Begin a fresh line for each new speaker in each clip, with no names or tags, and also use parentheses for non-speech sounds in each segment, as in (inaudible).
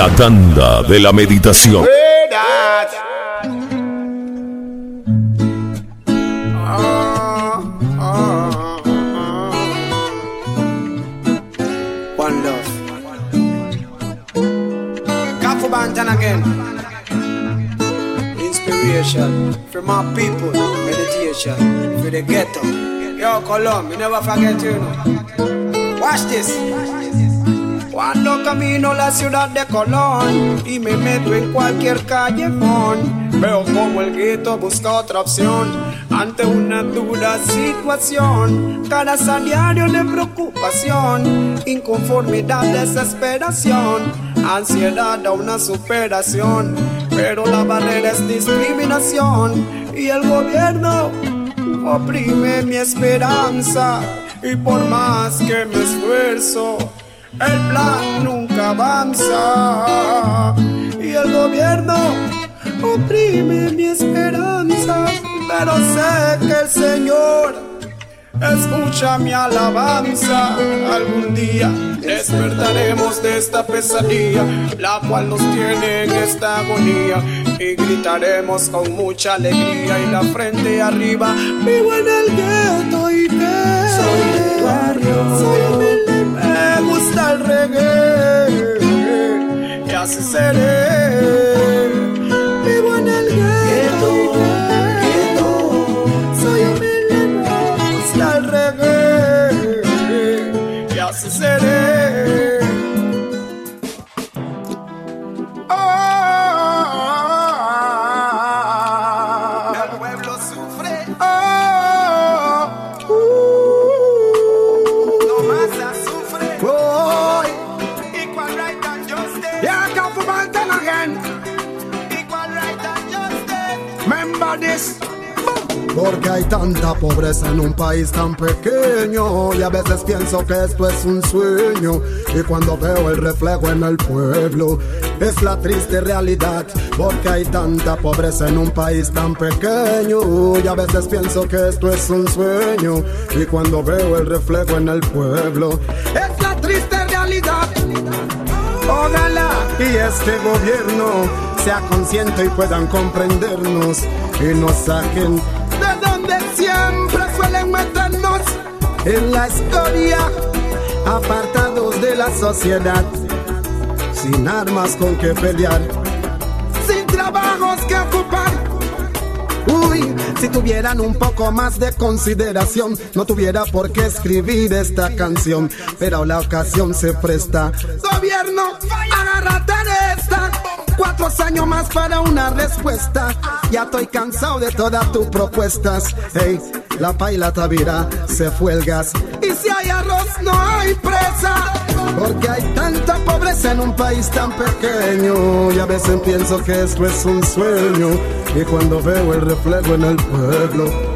La tanda de la meditación.
Again. Inspiration for my people. Meditation for the ghetto. Yo, Colum, you never forget you know. Watch this. Cuando camino la ciudad de Colón y me meto en cualquier callejón, veo como el gueto busca otra opción ante una dura situación. Cada diario de preocupación, inconformidad, desesperación, ansiedad a una superación. Pero la barrera es discriminación y el gobierno oprime mi esperanza. Y por más que me esfuerzo, el plan nunca avanza y el gobierno oprime mi esperanza, pero sé que el Señor escucha mi alabanza. Algún día despertaremos de esta pesadilla, la cual nos tiene en esta agonía, y gritaremos con mucha alegría y la frente arriba. Vivo en el gueto y que soy de barrio, soy gusta el reggae y así seré.
Porque hay tanta pobreza en un país tan pequeño y a veces pienso que esto es un sueño y cuando veo el reflejo en el pueblo es la triste realidad porque hay tanta pobreza en un país tan pequeño y a veces pienso que esto es un sueño y cuando veo el reflejo en el pueblo es la triste realidad. Ojalá y este gobierno sea consciente y puedan comprendernos y nos saquen de donde siempre suelen meternos en la escoria, apartados de la sociedad, sin armas con que pelear, sin trabajos que ocupar. Uy, si tuvieran un poco más de consideración, no tuviera por qué escribir esta canción, pero la ocasión se presta. Gobierno, esta. Cuatro años más para una respuesta. Ya estoy cansado de todas tus propuestas. Hey, la paila tavira, se fue el gas. Y si hay arroz, no hay presa. Porque hay tanta pobreza en un país tan pequeño. Y a veces pienso que esto es un sueño. Y cuando veo el reflejo en el pueblo,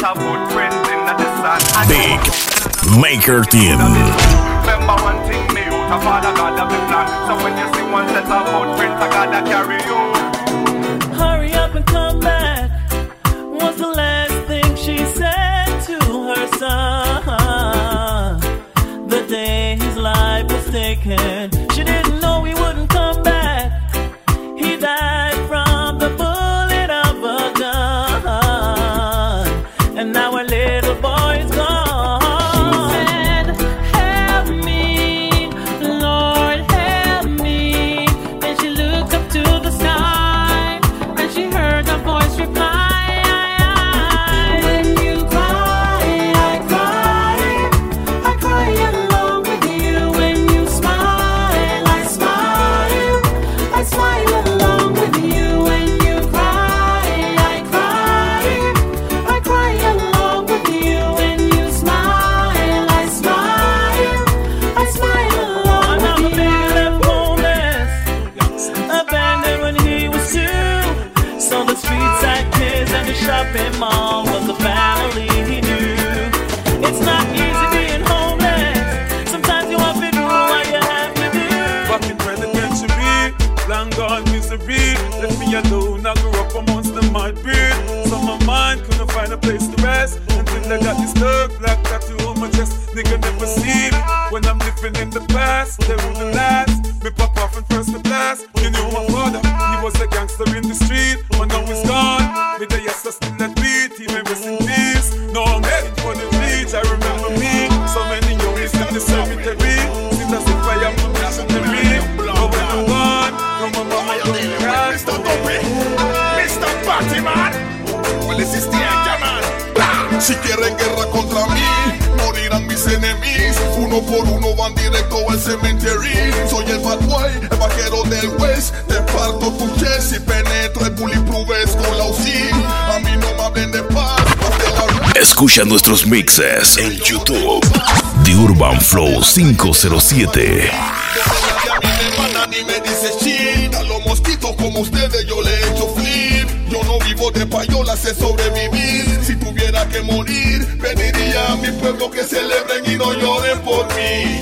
Set of in the sun.
Big Maker Team.
Remember one thing, me of Father God the plan. So when you see one set of footprints, I gotta carry you.
Enemigos. Uno por uno van directo al cementerio. Soy el bad boy, el vaquero del West. Te parto tu chest y penetro el vest con la UCI. A mí no me hablen de paz, la
Escucha nuestros mixes en YouTube. The Urban Flow 507.
a mí me mandan y me dice shit A los mosquitos como ustedes yo le echo flip Yo no vivo de payola, sé sobrevivir Si tuviera que morir, a mi pueblo que celebren y no lloren por mí.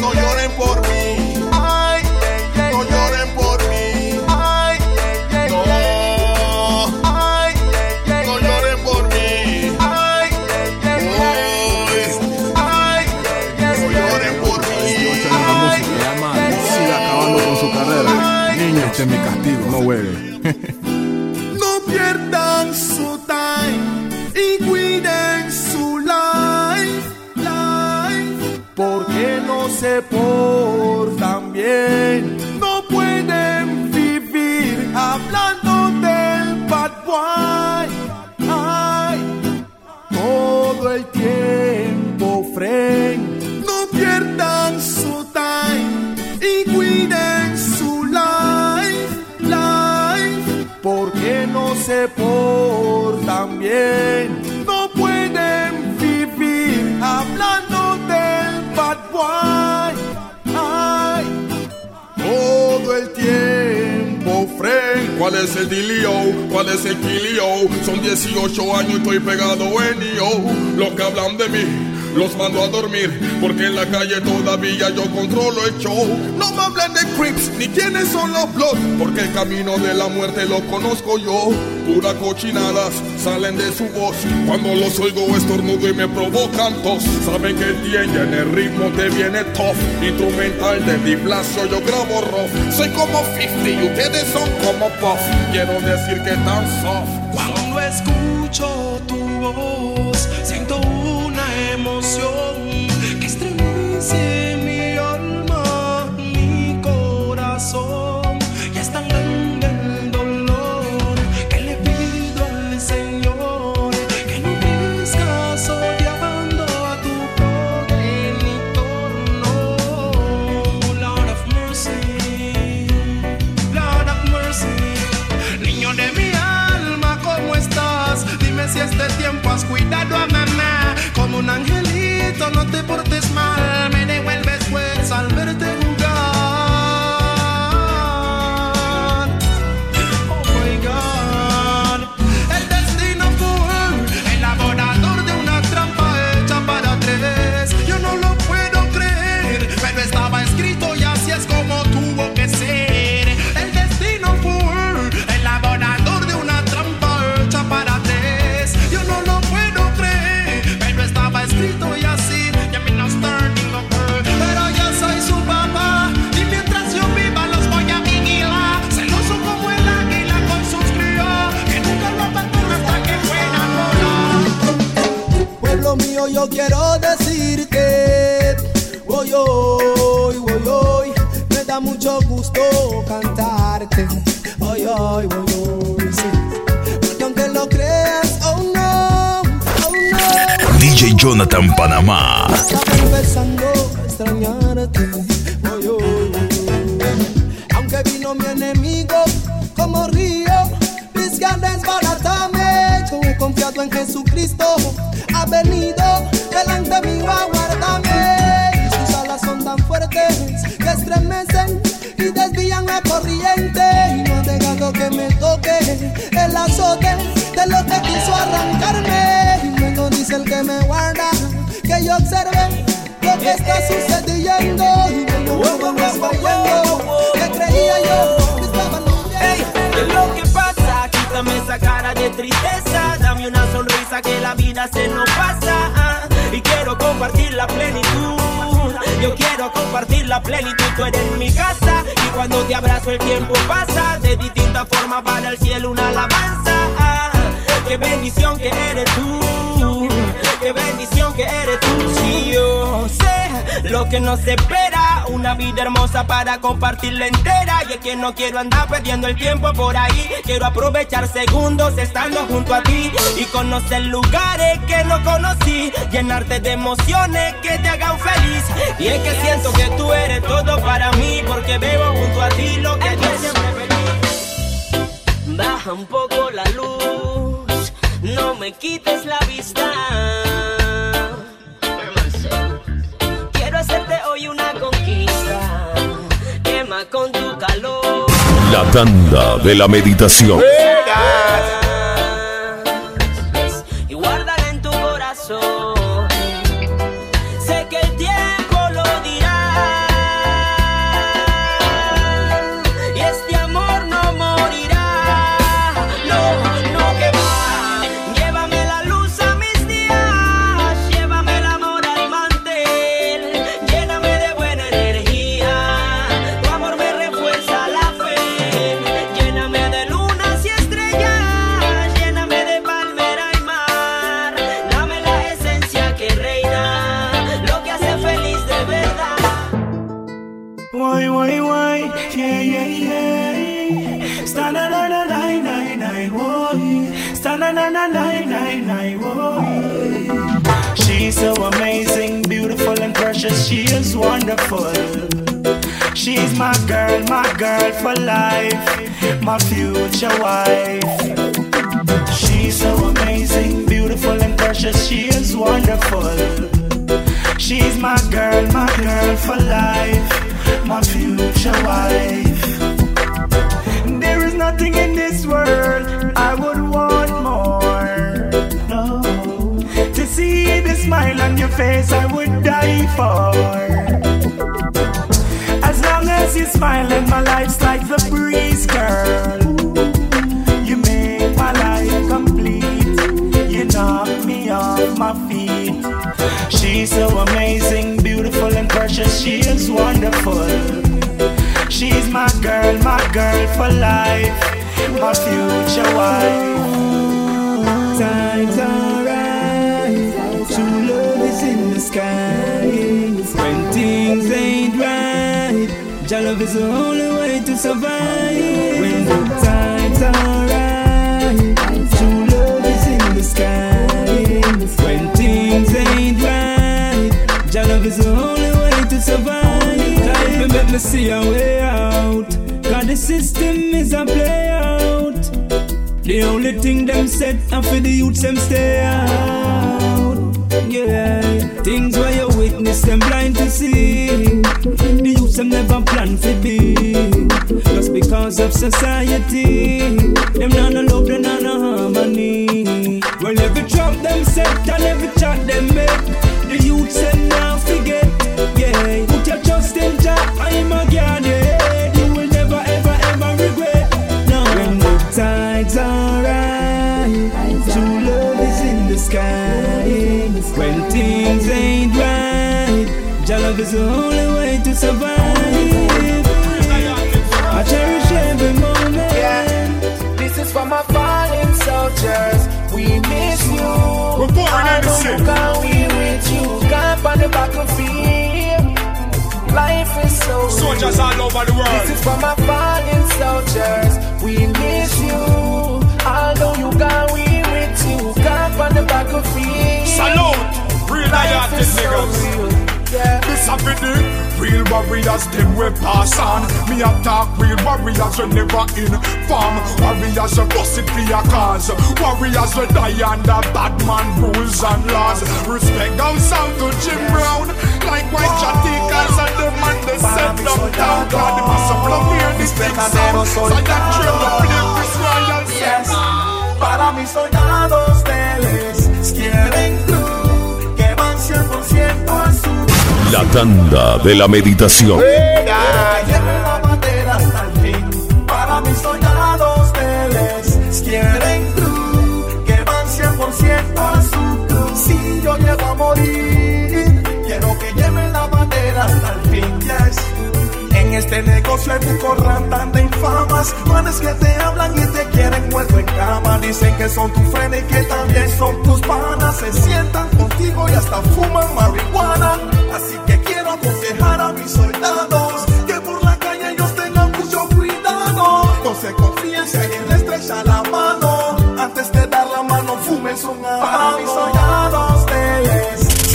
No lloren por mí
es
el dilio? ¿Cuál es kilio? Son 18 años y estoy pegado en yo. Los que hablan de mí. Los mando a dormir, porque en la calle todavía yo controlo el show. No me hablen de Crips, ni quiénes son los Bloods, porque el camino de la muerte lo conozco yo. Pura cochinadas salen de su voz. Cuando los oigo estornudo y me provocan tos. Saben que entienden, el ritmo te viene tough. Instrumental de Di Blasio, yo grabo rough. Soy como 50 y ustedes son como Puff. Quiero decir que tan soft.
Cuando escucho tu voz, no te portes mal.
DJ Jonathan Panamá.
extrañarte. Aunque vino mi enemigo como río, visca desbaratame, yo he confiado en Jesucristo, ha venido delante mío a guardarme. Sus alas son tan fuertes que estremecen y desvían la corriente y no ha dejado que me toque el azote de lo que quiso arrancarme es el que me guarda. Que yo observe lo que está sucediendo. Y me me fallando. Que creía yo que estaba hey,
¿Qué es lo que pasa? Quítame esa cara de tristeza. Dame una sonrisa que la vida se nos pasa. Ah, y quiero compartir la plenitud. Yo quiero compartir la plenitud, tú eres mi casa Y cuando te abrazo el tiempo pasa De distintas formas para el cielo una alabanza ah, Qué bendición que eres tú qué bendición que eres tú. Si yo sé lo que nos espera, una vida hermosa para compartirla entera. Y es que no quiero andar perdiendo el tiempo por ahí. Quiero aprovechar segundos estando junto a ti y conocer lugares que no conocí. Llenarte de emociones que te hagan feliz. Y es que siento que tú eres todo para mí porque veo junto a ti lo que yo siempre pedí. Baja un poco la luz, no me quites la vista.
La tanda de la meditación.
Me
see a way out. Cause the system is a play out. The only thing them said and for the youths them stay out. Yeah, things where you witness them blind to see. The youths them never plan for be. Just because of society, them not no love, them not no harmony. Well, every trap them set and every chat them make, the youths them now love is the only way to survive. I cherish every moment.
This is for my fallen soldiers. We miss you. We're born I know you can we with you. Camp on the battlefield. Life is so
Soldiers
real.
all over the world.
This is for my fallen soldiers. We miss you. Although you can we with you. Camp on the battlefield.
Salute, real
Life is so
niggas.
real. Yeah.
This a the real warriors, them we pass on. Me attack real warriors, we never in farm. Warriors, we bust it for your cause. Warriors, we die under bad man rules and laws. Respect down sound to Jim Brown. Like white Jaticas and the man they set them down. God, the mass of love here, this big sound. So that train the play this royal
Yes. Para mis soldados teles quieren tú que van 100% a su
La tanda de la meditación.
Para mis soldados teles quieren que van 100% a su
cruz. Si yo llego a morir, quiero que lleven la bandera hasta el fin. Yes. En este negocio hay muchos ratas de infamas, manes que te hablan y te quieren muerto en cama. Dicen que son tu frente y que también son tus panas. Se sientan contigo y hasta fuman marihuana. Así que quiero aconsejar a mis soldados que por la calle ellos tengan mucho cuidado. No se confíen si alguien les estrecha la mano. Antes de dar la mano, fumen son Para mis soldados de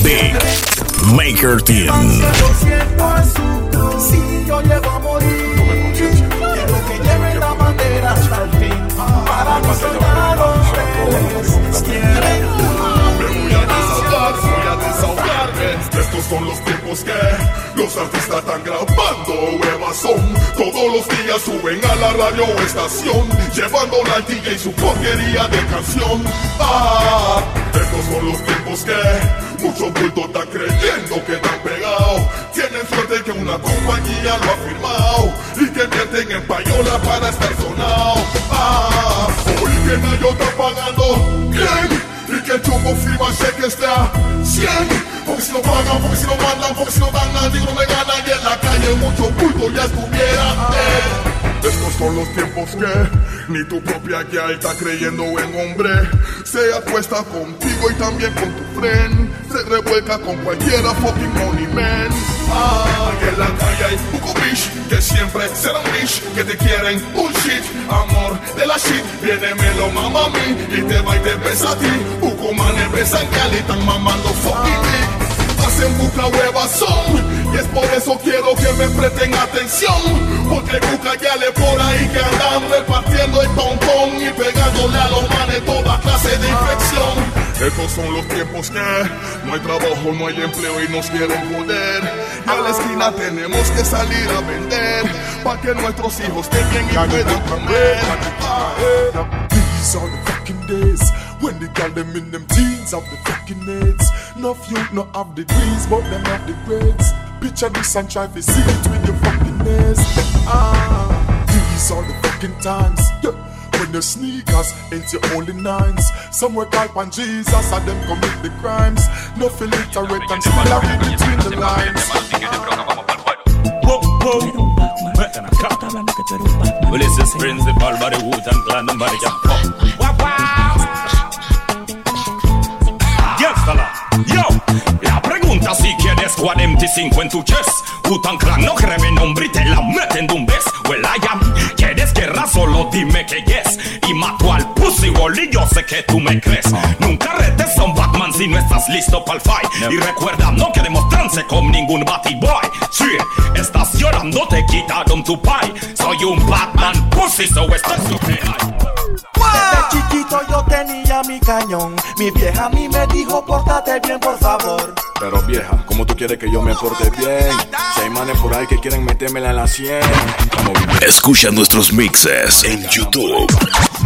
Big Maker Team.
Si yo llego a morir.
Estos son los tiempos que los artistas están grabando huevas. Todos los días suben a la radio estación, llevando la DJ y su porquería de canción. Ah, estos son los tiempos que muchos bultos están creyendo que están pegados. Tienen suerte que una compañía lo ha firmado y que meten en payola para estar sonado. Ah, que nadie está pagando bien y que el chumbo firma cheque está 100 porque si no pagan, porque si no mandan, porque si no dan nadie no me gana. Y en la calle mucho bulto ya estuviera. Eh. Estos son los tiempos que ni tu propia guía está creyendo en hombre. Se acuesta contigo y también con tu friend Se revuelca con cualquiera fucking money man. Ah, en la calle hay poco Que siempre serán bitch Que te quieren bullshit Amor de la shit Viene me lo mama a mí Y te va y te besa a ti. Poco manes besan Cali Están mamando fucking dick hacen buca huevas son Y es por eso quiero que me presten atención. Porque buca ya le por ahí que andan repartiendo el tontón Y pegándole a los manes toda clase de infección estos son los tiempos que no hay trabajo, no hay empleo y nos quieren joder. Y a la esquina tenemos que salir a vender para que nuestros hijos tengan y puedan comer.
These are the fucking days when the girl them in them teens have the fucking AIDS. No youth no have degrees, but them have the grades. Picture this and try to see it with your fucking eyes. Ah, these are the fucking times. Yeah. Your sneakers ain't your only nines. Somewhere type on Jesus and them commit the crimes. No illiterate and still I read between the lines.
Whoa, whoa. Well, this is principal by the Wu-Tang Clan, nobody can fuck. Wow, wow. Yes, fella. Yo, la pregunta si quieres 45 en tu chest. Wu-Tang Clan no cree nombre y te la meten de un beso. Well, I am. ¿Quieres guerra? Solo dime que yes. Y mato al pussy wall y yo sé que tú me crees. Nunca retes a un Batman si no estás listo para el fight. Y recuerda, no queremos trance con ningún Batty Boy. Sí, estás llorando, te quitaron tu pie. Soy un Batman pussy, so esto es lo que hay.
Desde chiquito yo tenía mi cañón. Mi vieja a mí me dijo, pórtate bien, por favor.
Pero vieja, ¿cómo tú quieres que yo me porte bien? Si hay manes por ahí que quieren metérmela en la 100.
Escucha nuestros mixes en YouTube.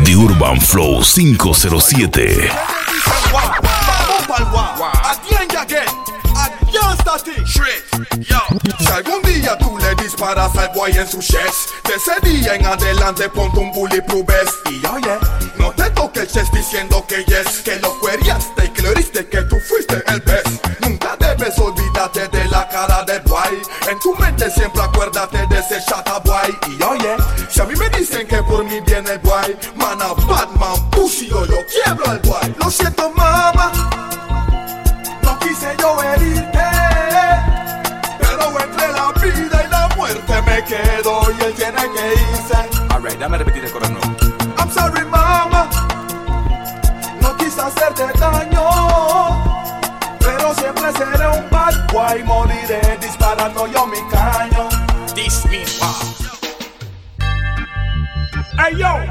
The Urban Flow 507.
Vamos pa'l guau. Again, again. Again, static. Yo. Si algún día tú le disparas al boy en su chest, de ese día en adelante ponte un bulletproof vest. Y oye, no te toques el diciendo que yes, que lo queríaste y que lo que tú fuiste el best. Nunca debes olvidarte de la cara del boy. En tu mente siempre acuérdate de ese chata boy. Y oye, si a mí me dicen que por mí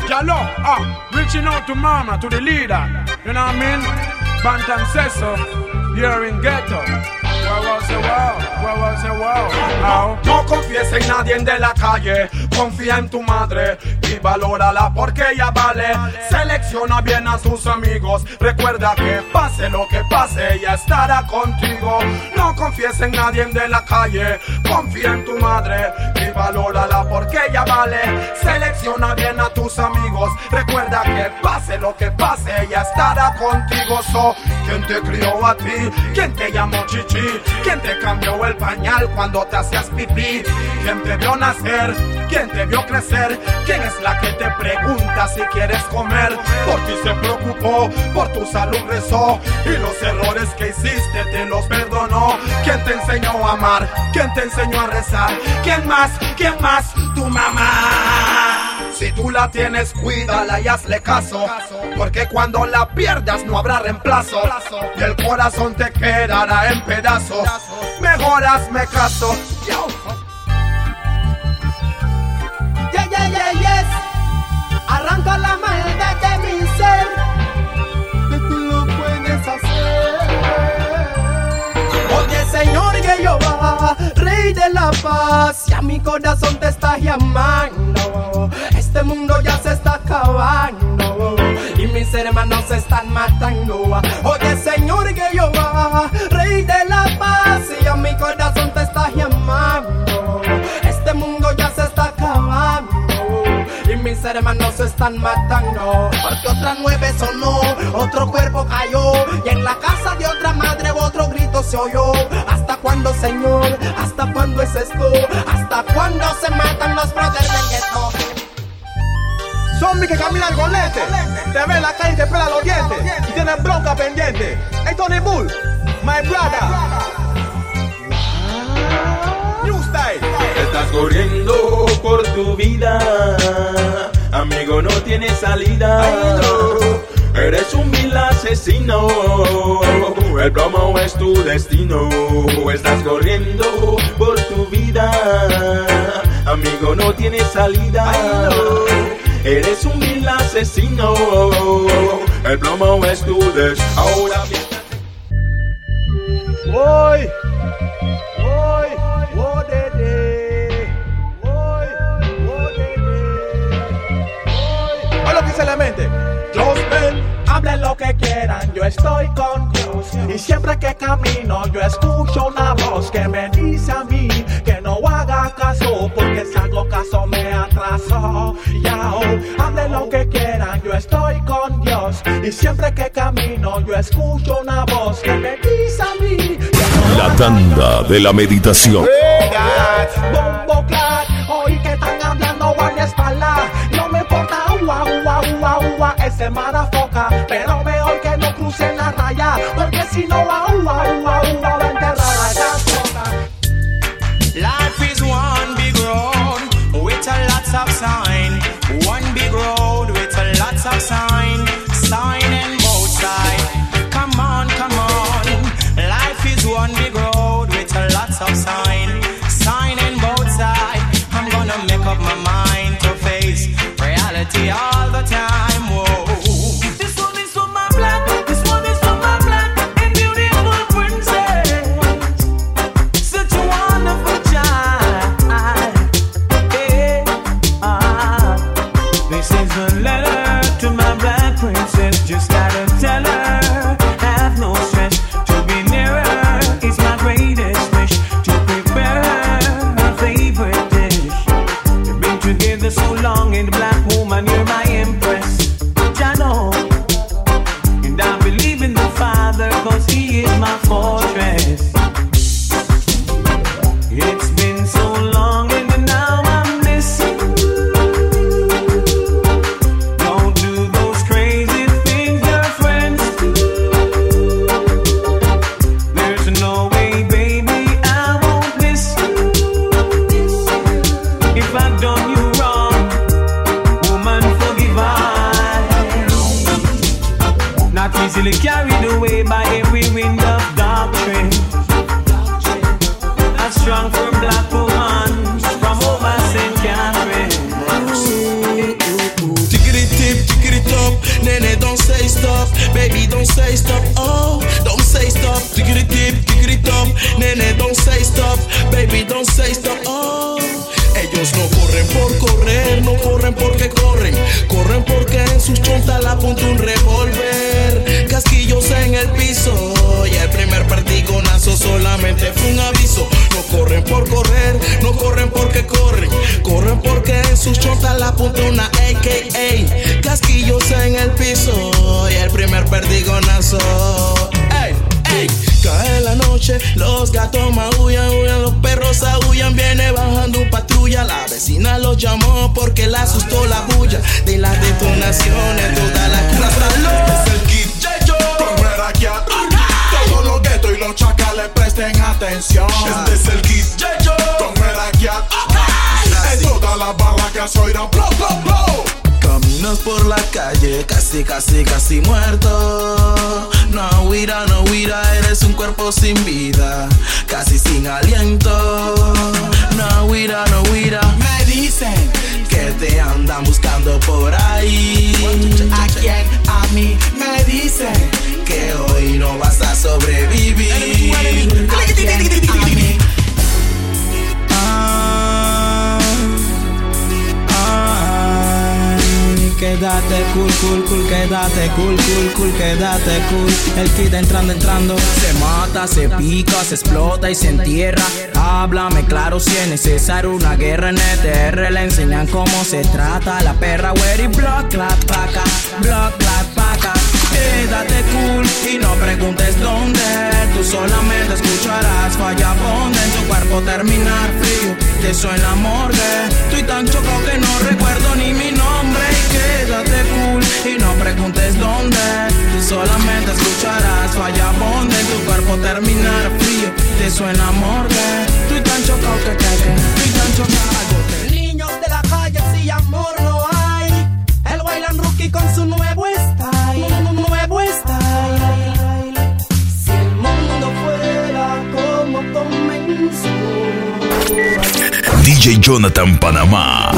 Hey yo, Jalo, ah, reaching out to mama, to the leader. You know what I mean? Bantam says. You're in ghetto. Where was the wow? Where was the wow? Ow.
No confíes en nadie de la calle,
confía en tu madre y valórala porque ella vale. Selecciona bien a sus amigos. Recuerda que pase lo que pase, ella estará contigo. No confíes en nadie de la calle. Confía en tu madre y valórala porque ella vale. Selecciona bien a tus amigos. Recuerda que pase lo que pase, ella estará contigo. So, ¿quién te crió a ti? ¿Quién te llamó chichi? ¿Quién te cambió el pañal cuando te hacías pipí? ¿Quién te vio nacer? ¿Quién te vio crecer? ¿Quién es la que te pregunta si quieres comer? Por ti se preocupó, por tu salud rezó y los errores que hiciste te los perdonó. ¿Quién te enseñó a amar? ¿Quién te enseñó a rezar? ¿Quién más? ¿Quién más? Tu mamá. Si tú la tienes, cuídala y hazle caso. Porque cuando la pierdas no habrá reemplazo. Y el corazón te quedará en pedazos. Mejor hazme caso. Yo.
Arranca la maldad de mi ser. Que tú lo puedes hacer. Oye, Señor Jehová, Rey de la paz, y a mi corazón te está llamando. Este mundo ya se está acabando y mis hermanos se están matando. Oye, Señor Jehová, Rey de la paz, y a mi corazón te está llamando. Hermanos están matando. Porque otra nueve sonó, otro cuerpo cayó y en la casa de otra madre otro grito se oyó. ¿Hasta cuándo, Señor? ¿Hasta cuándo es esto? ¿Hasta cuándo se matan los brothers del gueto?
Zombie que camina al golete, te ve en la calle y te pela los dientes y tienes bronca pendiente. Hey Tony Bull, my brother. Style.
Estás corriendo por tu vida, amigo, no tienes salida. Eres un vil asesino, el plomo es tu destino. Estás corriendo por tu vida, amigo, no tienes salida. Eres un vil asesino, el plomo es tu destino. Ahora
voy, quieran, yo estoy con Dios. Y siempre que camino, yo escucho una voz que me dice a mí que no haga caso, porque si hago caso me atraso. Yao, hablen lo que quieran, yo estoy con Dios. Y siempre que camino, yo escucho una voz que me dice a mí
La tanda de la meditación.
Not easily carried away by every wind of doctrine. A strong for black woman from over St. Catherine.
Tickety tip, tickety top, nene, don't say stop, baby, don't say stop, oh, don't say stop, tickety tip, tickety top, nene, don't say stop, baby, don't say stop, oh. No corren por correr, no corren porque corren. Corren porque en sus chontas la apunta un revólver. Casquillos en el piso. Y el primer perdigonazo solamente fue un aviso. No corren por correr, no corren porque corren. Corren porque en sus chontas la apunta una AKA. Casquillos en el piso. Y el primer perdigonazo. ¡Ey! ¡Ey! Cae la noche, los gatos maullan, huyan, los perros aullan, viene bajando patrulla. La vecina los llamó porque la asustó la bulla de las detonaciones, toda la casa.
Es el Merakia Todos los guetos y los chacales presten atención Este es el kit Yeyo Con Merakia En todas las barracas oirán blow, blow, blow
Caminos por la calle, casi, casi, casi muerto. No huira, no huira, eres un cuerpo sin vida, casi sin aliento. No huira, no huira. Me dicen que te andan buscando por ahí. ¿A quién? A mí. Me dicen que hoy no vas a sobrevivir. ¿A quién? A mí.
Quédate cool, cool, cool, quédate cool, cool, cool, quédate cool. El kid entrando, entrando. Se mata, se pica, se explota y se entierra. Háblame claro si es necesario una guerra en ETR. Le enseñan cómo se trata la perra, y block, clap, paca, block, clap, paca. Quédate cool y no preguntes dónde. Tú solamente escucharás falla en tu cuerpo terminar frío. Te en la. Estoy tan chocado que no recuerdo ni mi nombre. Y quédate cool y no preguntes dónde. Tú solamente escucharás falla bonde en tu cuerpo terminar frío. Te suena morgue. Estoy tan chocado que que que. Estoy tan chocado.
Niños de la calle, si amor no hay. El bailan rookie con su nuevo
Jonathan Panamá.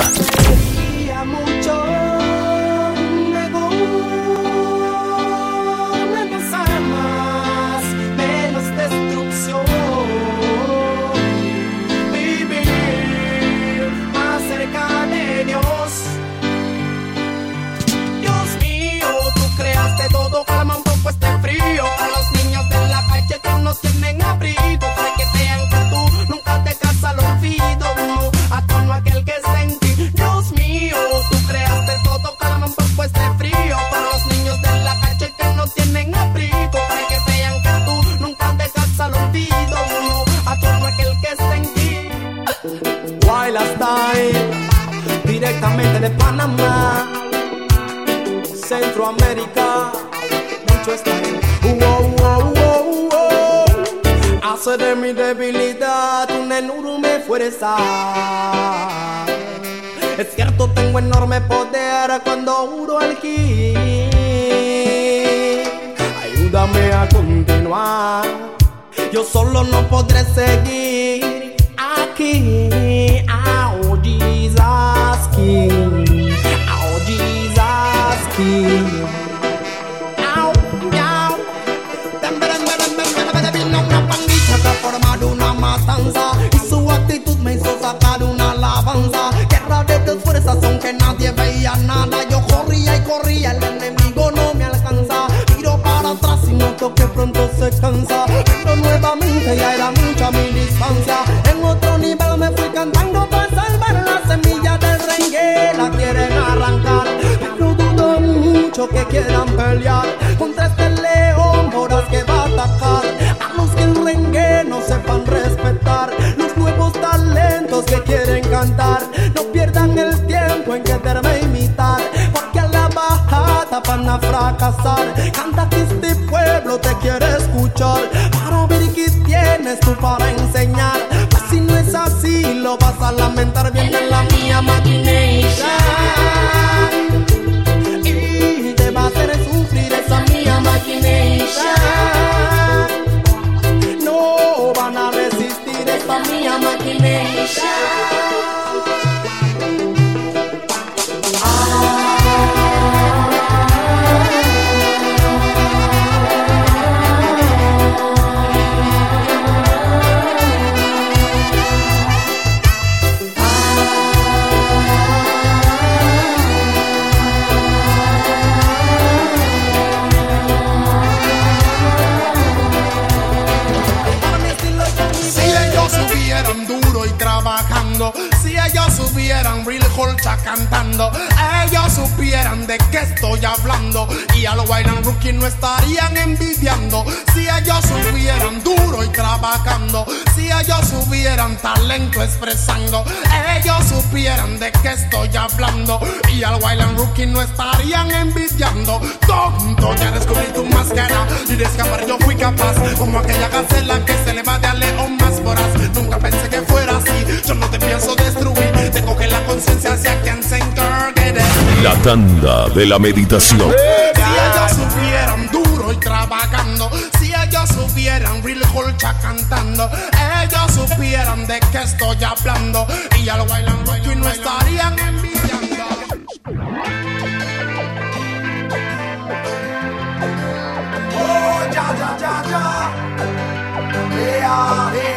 Es cierto, tengo enorme poder cuando uro al. Ayúdame a continuar. Yo solo no podré seguir aquí. Corría el enemigo no me alcanza. Miro para atrás y noto que pronto se cansa. Pero nuevamente ya era mucha mi distancia. En otro nivel me fui cantando para salvar la semilla del rengue La quieren arrancar. Pero dudo mucho que quieran pelear. Contra este león voraz que va a atacar. A los que el rengue no sepan respetar. Los nuevos talentos que quieren cantar bajada van a fracasar. Canta que este pueblo te quiere escuchar. Para ver qué tienes tú para enseñar. Pues si no es así lo vas a lamentar. Bien en la mía maquination. Y te va a hacer sufrir esa mía maquination. No van a resistir esta mía maquination.
no. cantando. Ellos supieran de qué estoy hablando. Y a los Wine and Rookie no estarían envidiando. Si ellos supieran duro y trabajando. Si ellos supieran talento expresando. Ellos supieran de qué estoy hablando. Y al Wine and Rookie no estarían envidiando. Tonto, ya descubrí tu máscara. Y de escapar yo fui capaz. Como aquella cancela que se le va de a león más voraz. Nunca pensé que fuera así. Yo no te pienso de
la tanda de la meditación.
Si ellos supieran duro y trabajando, si ellos supieran real culture cantando, ellos supieran de qué estoy hablando y ya lo bailan, y no estarían envidiando.
Oh, ya, ya, ya, ya. Yeah, yeah.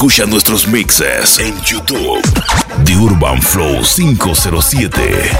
Escucha nuestros mixes en YouTube de Urban Flow 507.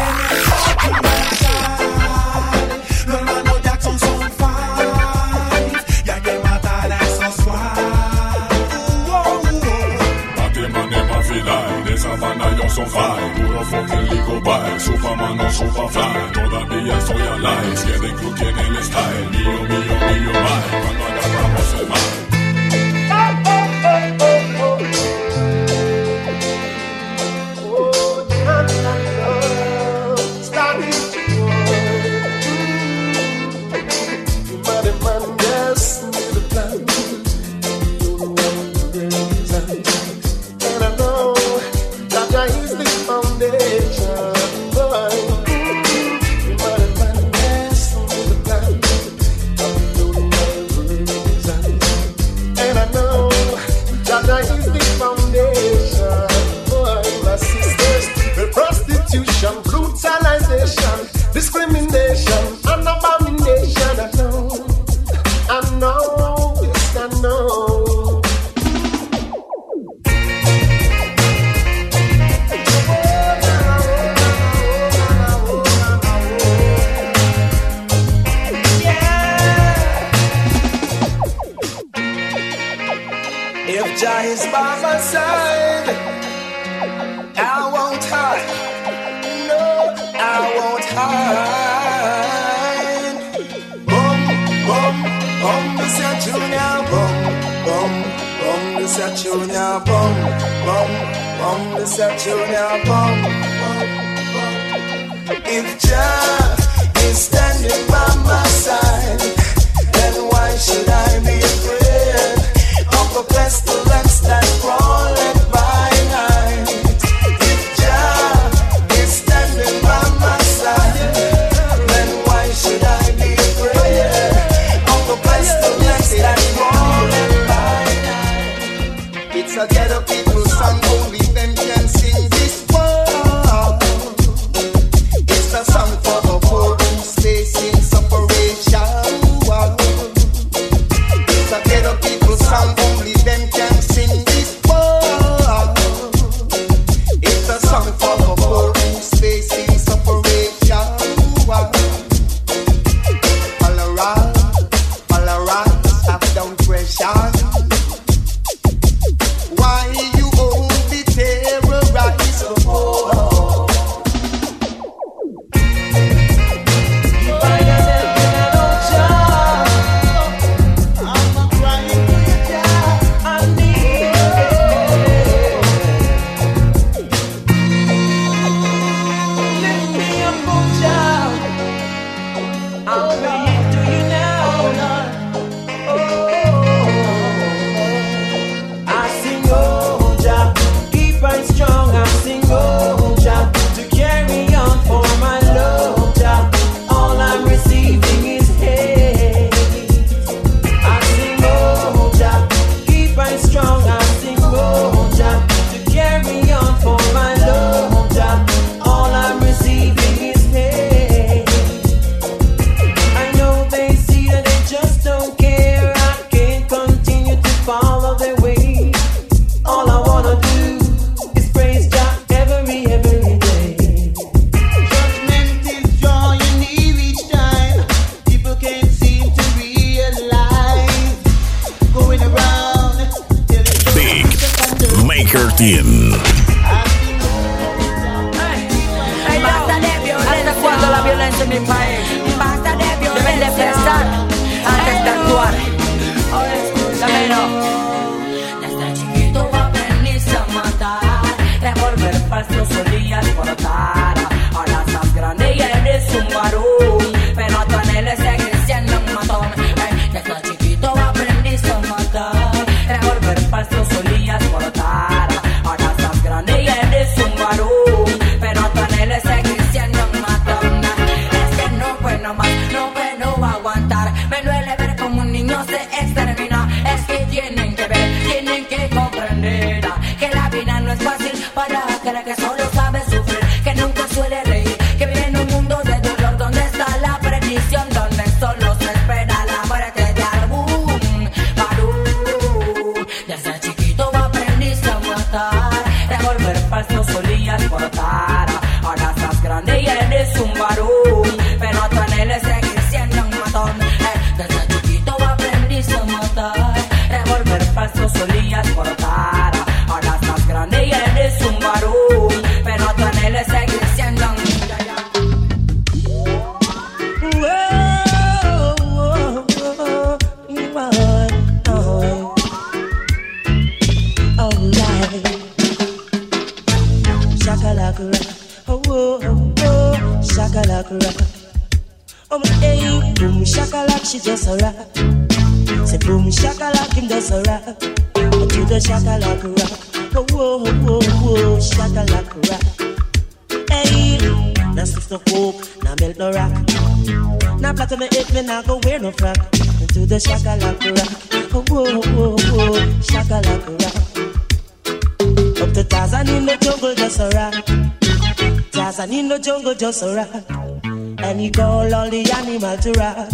Just a rock. And he call all the animal to rock.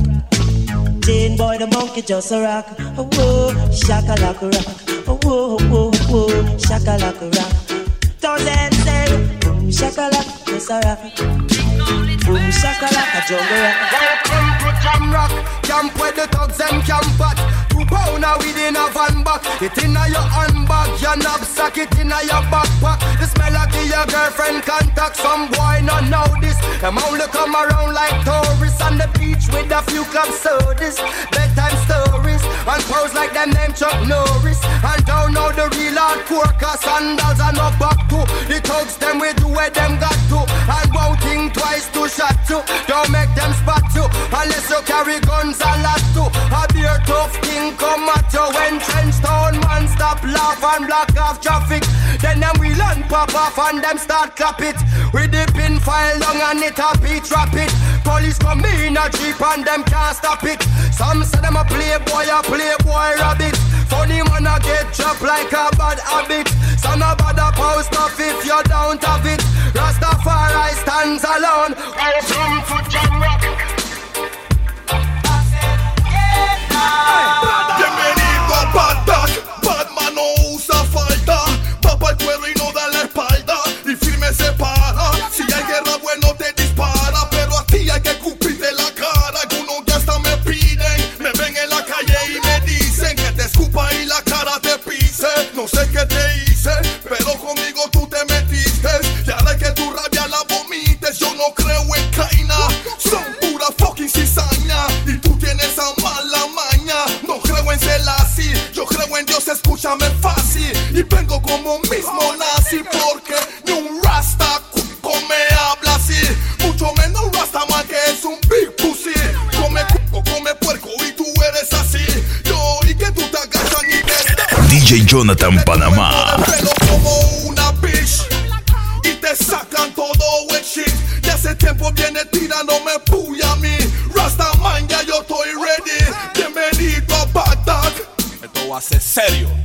Jane boy, the monkey, just a rock. Oh, whoa, shakalaka rock. Oh, whoa, whoa, whoa, shakalaka rock. Thousand say, boom, shakalaka, just a rock. Boom, shakalaka, jungle rock.
Welcome to Jam Rock, camp where the thugs and camp at. Two pounder within a van back. It inna your handbag, your knapsack, it inna your backpack. The smell of your girlfriend contact. Some boy not know Them only come around like tourists on the beach with a few club sodas, bedtime stories, and pose like them name Chuck Norris. And don't know the real hardcore, cause sandals are not back to. The thugs them we do where them got to. And won't think twice to shot you. Don't make them spot you unless you carry guns a lot too. A beer tough king come at you when trench man stop laugh and block off traffic. Then them wheel and pop off and them start clap it. With the pin file down and it a beat rapid. Police come in a jeep and them can't stop it. Some say them a playboy, a playboy rabbit. Funny man a get dropped like a bad habit. Some a bad a post off if you don't have it. Rastafari stands alone. I Welcome to Jam Rock.
I said, Bienvenido no sé qué te hice, pero conmigo tú te metiste, y ahora que tu rabia la vomites, yo no creo en Kaina, son pura fucking cizaña, y tú tienes esa mala maña, no creo en Selassie, yo creo en Dios, escúchame fácil, y vengo como
DJ Jonathan Panamá.
como una bitch y te sacan todo el shit. De hace tiempo viene tirándome puya a mí. Rastaman, ya yo estoy ready. Bienvenido a Bagdad.
Esto va a ser serio.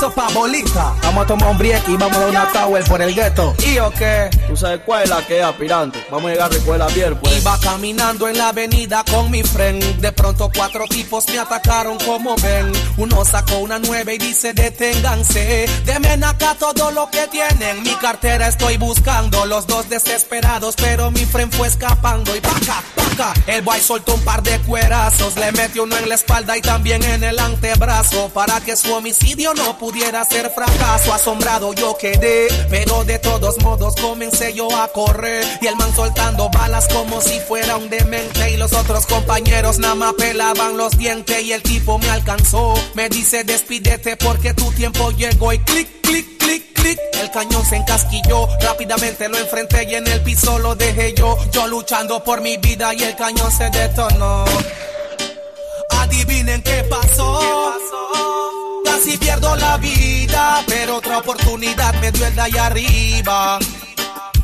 Sopa bolita. Vamos a tomar un break y vamos a dar una tower por el gueto. ¿Y o qué?
¿Tú sabes cuál es la que es aspirante? Vamos a llegar a escuela bien, pues.
Iba caminando en la avenida con mi friend. De pronto cuatro tipos me atacaron como ven. Uno sacó una nueve y dice deténganse. Demen acá todo lo que tienen. Mi cartera estoy buscando. Los dos desesperados, pero mi friend fue escapando. Y paca, El boy soltó un par de cuerazos. Le metió uno en la espalda y también en el antebrazo. Para que su homicidio no pudiera ser fracaso. Asombrado yo quedé. Pero de todos modos comencé yo a correr. Y el man soltando balas como si fuera un demente. Y los otros compañeros nada más pelaban los dientes. Y el tipo me alcanzó. Me dice despídete porque tu tiempo llegó. Y clic, clic, clic, El cañón se encasquilló. Rápidamente lo enfrenté y en el piso lo dejé yo. Yo luchando por mi vida y el cañón se detonó. Adivinen qué pasó. Casi pierdo la vida, pero otra oportunidad me dio el de allá arriba.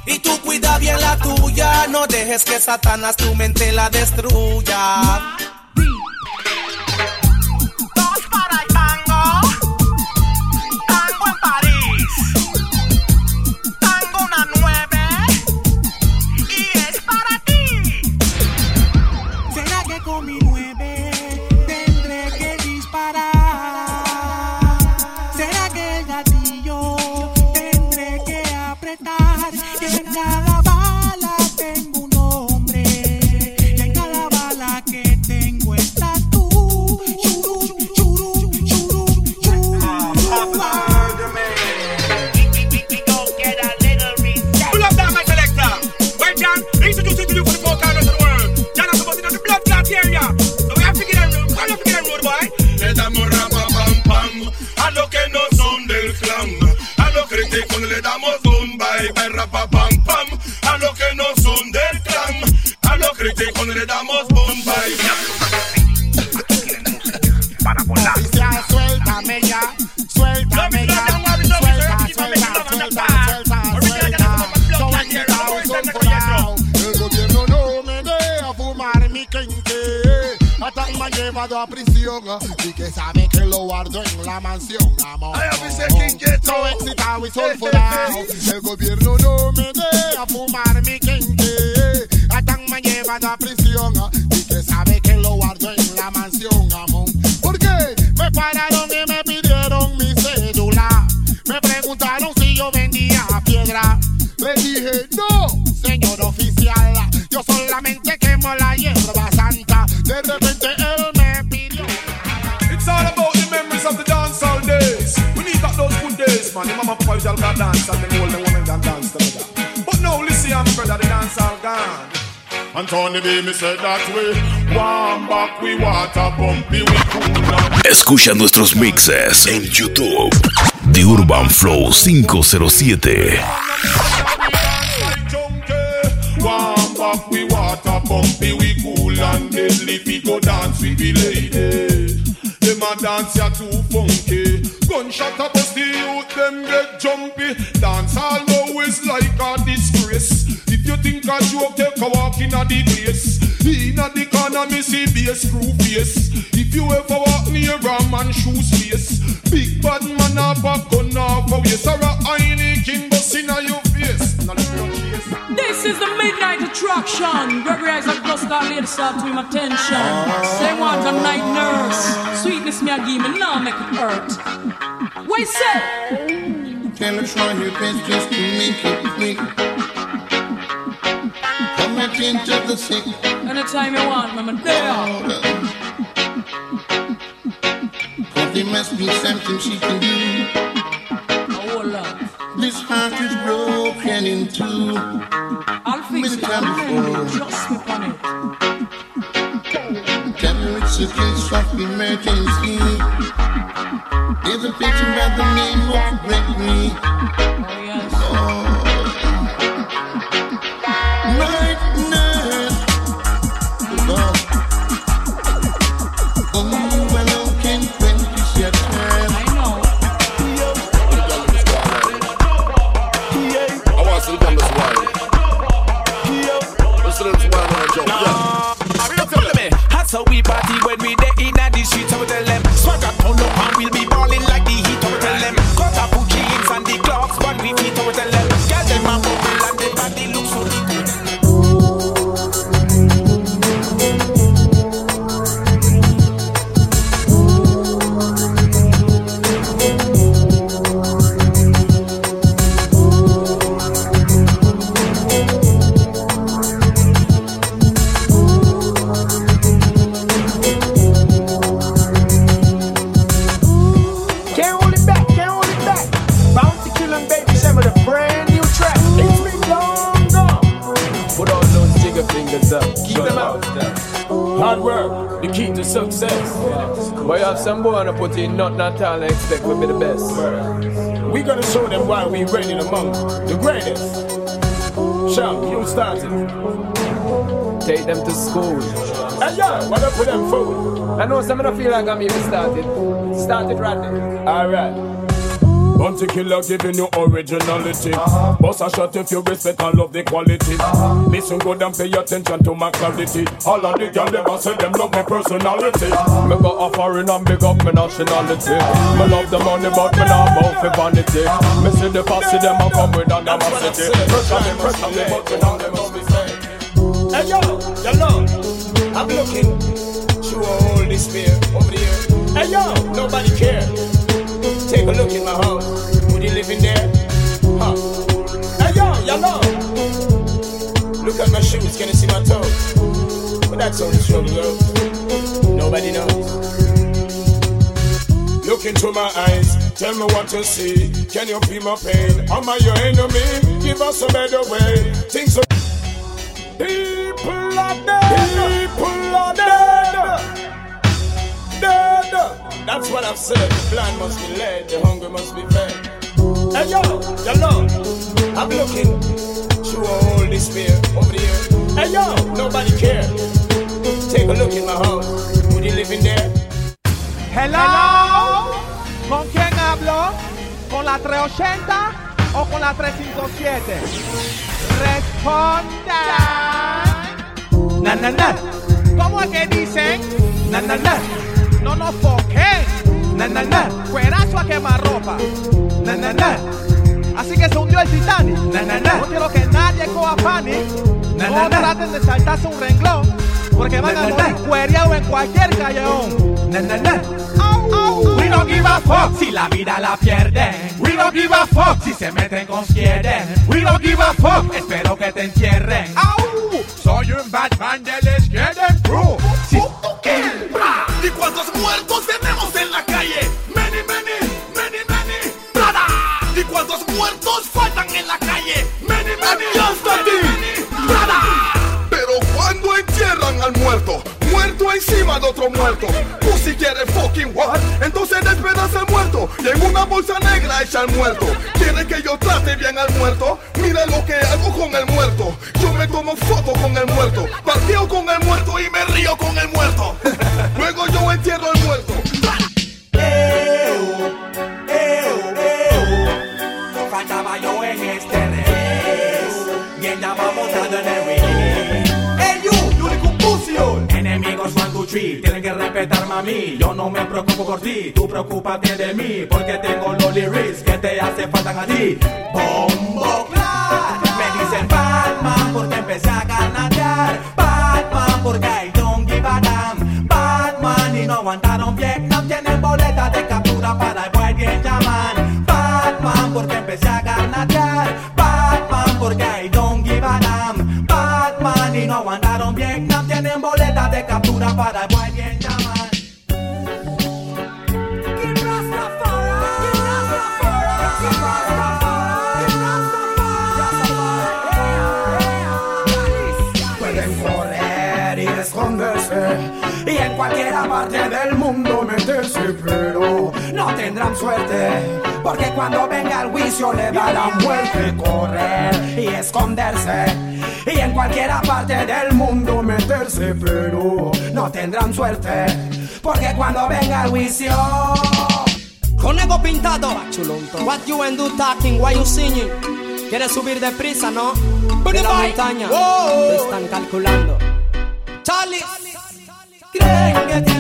Y tú cuida bien la tuya, no dejes que Satanás tu mente la destruya.
Para
Escucha nuestros mixes en YouTube. The Urban Flow 507.
Warm back, we water bumpy, we cool and deadly. We go dance with the lady. Them a dance ya too funky. Gunshot a bust the youth, them get jumpy. Dance all now is like a disgrace. If you think a joke, take a walk in a the place. In a the corner, me see a screw face. If you ever walk near a man shoe space, big bad man a back on off a waist or a Heineken bust in a your face.
This is the midnight attraction. Gregory Isaac just got laid start to him attention. Say want a night nurse. Sweetness me a give me, now make it hurt. You say?
Can you try your best just to make it quick? Come and into the sick.
Anytime you want, mama, there.
Cause there must be something she can do. Oh love This heart is broken in two
many times
before.
Just on it.
Tell me which is case of the There's a picture by the name of
Britney. Nothing at all and expect we be the best. We gonna show them why we reigning among the greatest. Champ, you started. Take them to school. Hey yo, what up with them food? I know some of them feel like I'm even started. Started right there. Alright. Bounty killer giving you originality. Boss a shot if you respect and love the quality. Listen good and pay attention to my clarity. All of the girls never say them love my personality. Me go a foreign and big up my nationality. Me love the money but me not bout for vanity. Me see the posse them a come with animosity. Pressure me, pressure me, but me now them must be fake.
Hey yo, you know, I'm looking through all this fear over here. Hey yo, nobody care. Take a look in my house. Would you live in there? Huh? Hey yo, know. Look at my shoes, can you see my toes? But that's only struggle, girl. Nobody knows. Look into my eyes, tell me what you see. Can you feel my pain? Am I your enemy? Give us a better way. Things are. People are dead. That's what I've said. The blind must be led, the hungry must be fed. Hey yo, you know, I'm looking through all this fear over here. Hey yo, nobody care. Take a look in my house. Would you live in there?
Hello. ¿Con quién hablo? ¿Con la 380 o con la 357? Responda. Na, na, na. ¿Cómo es que dicen? Na, na, na. No nos foquen. Na, na, na. Cuerazo a quemar ropa. Na, na, na. Así que se hundió el Titanic. Na, na, na. No quiero que nadie coja panic.
Na,
no traten de saltarse un renglón. Porque van a morir cuereados en cualquier callejón.
Na, na, na.
We don't give a fuck si la vida la pierden. We don't give a fuck si se meten con quieren. We don't give a fuck, espero que te entierren. Au, soy un Batman del Skeden Crew. Si
¿Y cuántos muertos tenemos en la calle? Many, many, many, many. Prada. ¿Y cuántos muertos faltan en la calle? Many, many, many, many. Prada.
Pero cuando entierran al muerto, muerto encima de otro muerto. Tú si quieres fucking what, entonces despedaza al y en una bolsa negra echa al muerto. ¿Quiere que yo trate bien al muerto? Mira lo que hago con el muerto. Yo me tomo foto con el muerto, parteo con el muerto y me río con el muerto. (laughs) Luego yo entierro al muerto.
faltaba yo en este res. Bien Tienen que respetarme a mí. Yo no me preocupo por ti, tú preocúpate de mí. Porque tengo los lyrics que te hace falta a ti.
Pero no tendrán suerte. Porque cuando venga el juicio le darán muerte. Correr y esconderse y en cualquier parte del mundo meterse, pero no tendrán suerte. Porque cuando venga el juicio.
Conejo pintado. What you and do talking, why you singing? ¿Quieres subir de prisa, no? De la montaña. Te están calculando. Charlie. Creen que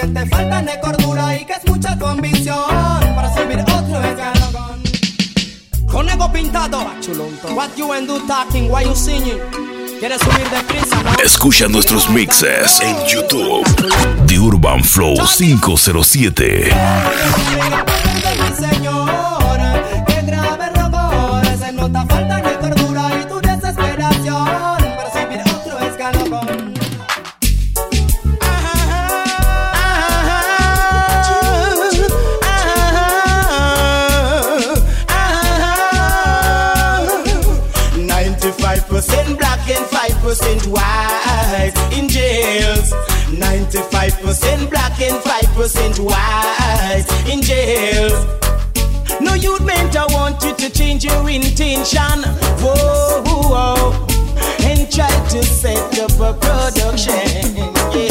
se siente falta de cordura y que es mucha tu ambición. Para subir otro escalón. Conejo pintado. What you and do talking, why you singing? ¿Quieres subir de prisa, no?
Escucha nuestros mixes en YouTube. The Urban Flow 507.
were wise in jail.
No youth mentor wanted to change your intention. Whoa, whoa, whoa. and try to set up a production. Yeah.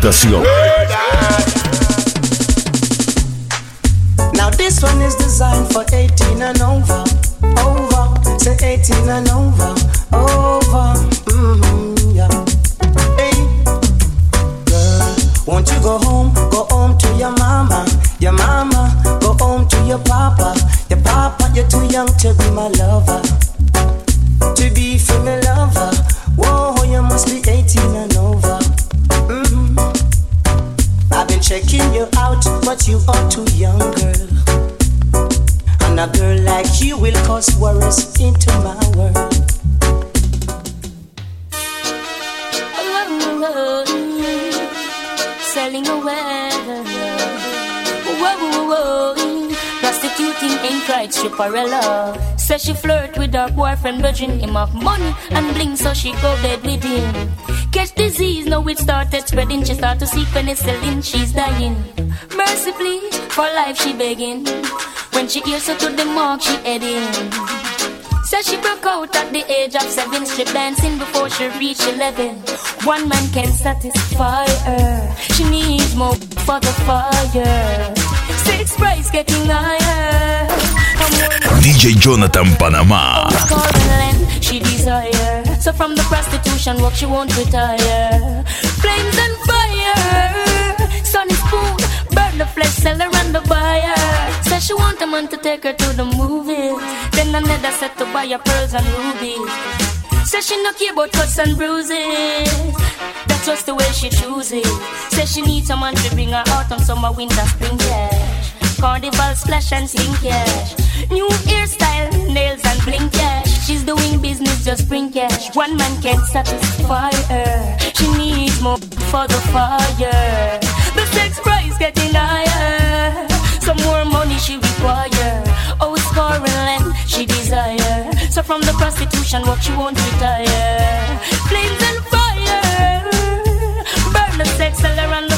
invitación. She
flirt with her boyfriend, virgin him of money and bling, so she go bed with him. Catch disease, now it started spreading. She start to see penicillin, she's dying. Mercifully, for life she begging. When she hears her to the mark, she heading. Says she broke out at the age of seven, strip dancing before she reached eleven. One man can satisfy her. She needs more for the fire. Six price getting higher.
DJ Jonathan Panama.
She desire. So from the prostitution work she won't retire. Flames and fire. Sunny spoon, burn the flesh, sell her and the buyer. Says she want a man to take her to the movies. Then another set to buy her pearls and rubies. Says she no care about cuts and bruises. That's just the way she chooses. Says she needs someone to bring her autumn, summer, winter, spring cash. Carnival splash and sling cash. New hairstyle, nails and bling cash. She's doing business, just bring cash. One man can't satisfy her. She needs more for the fire. The sex price getting higher. Some more money she require. Oh, scoring land she desire. So from the prostitution work she won't retire. Flames and fire. Burn the sex and.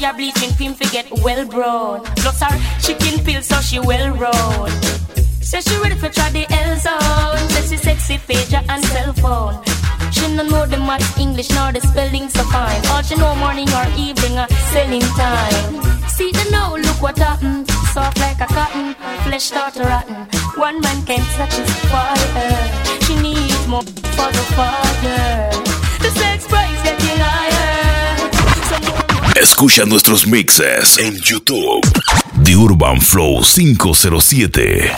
Buy bleaching cream to get well brown. Plus her chicken pills so she well rolled. Says she ready for try the L zone. Says she sexy pager and cell phone. She no know the much English nor the spelling so fine. All she know morning or evening or selling time. See the now, look what happened. Mm, soft like a cotton, flesh start to rotten. One man can't satisfy her. She needs more for the fire. The sex price getting higher.
Escucha nuestros mixes en YouTube. The Urban Flow 507.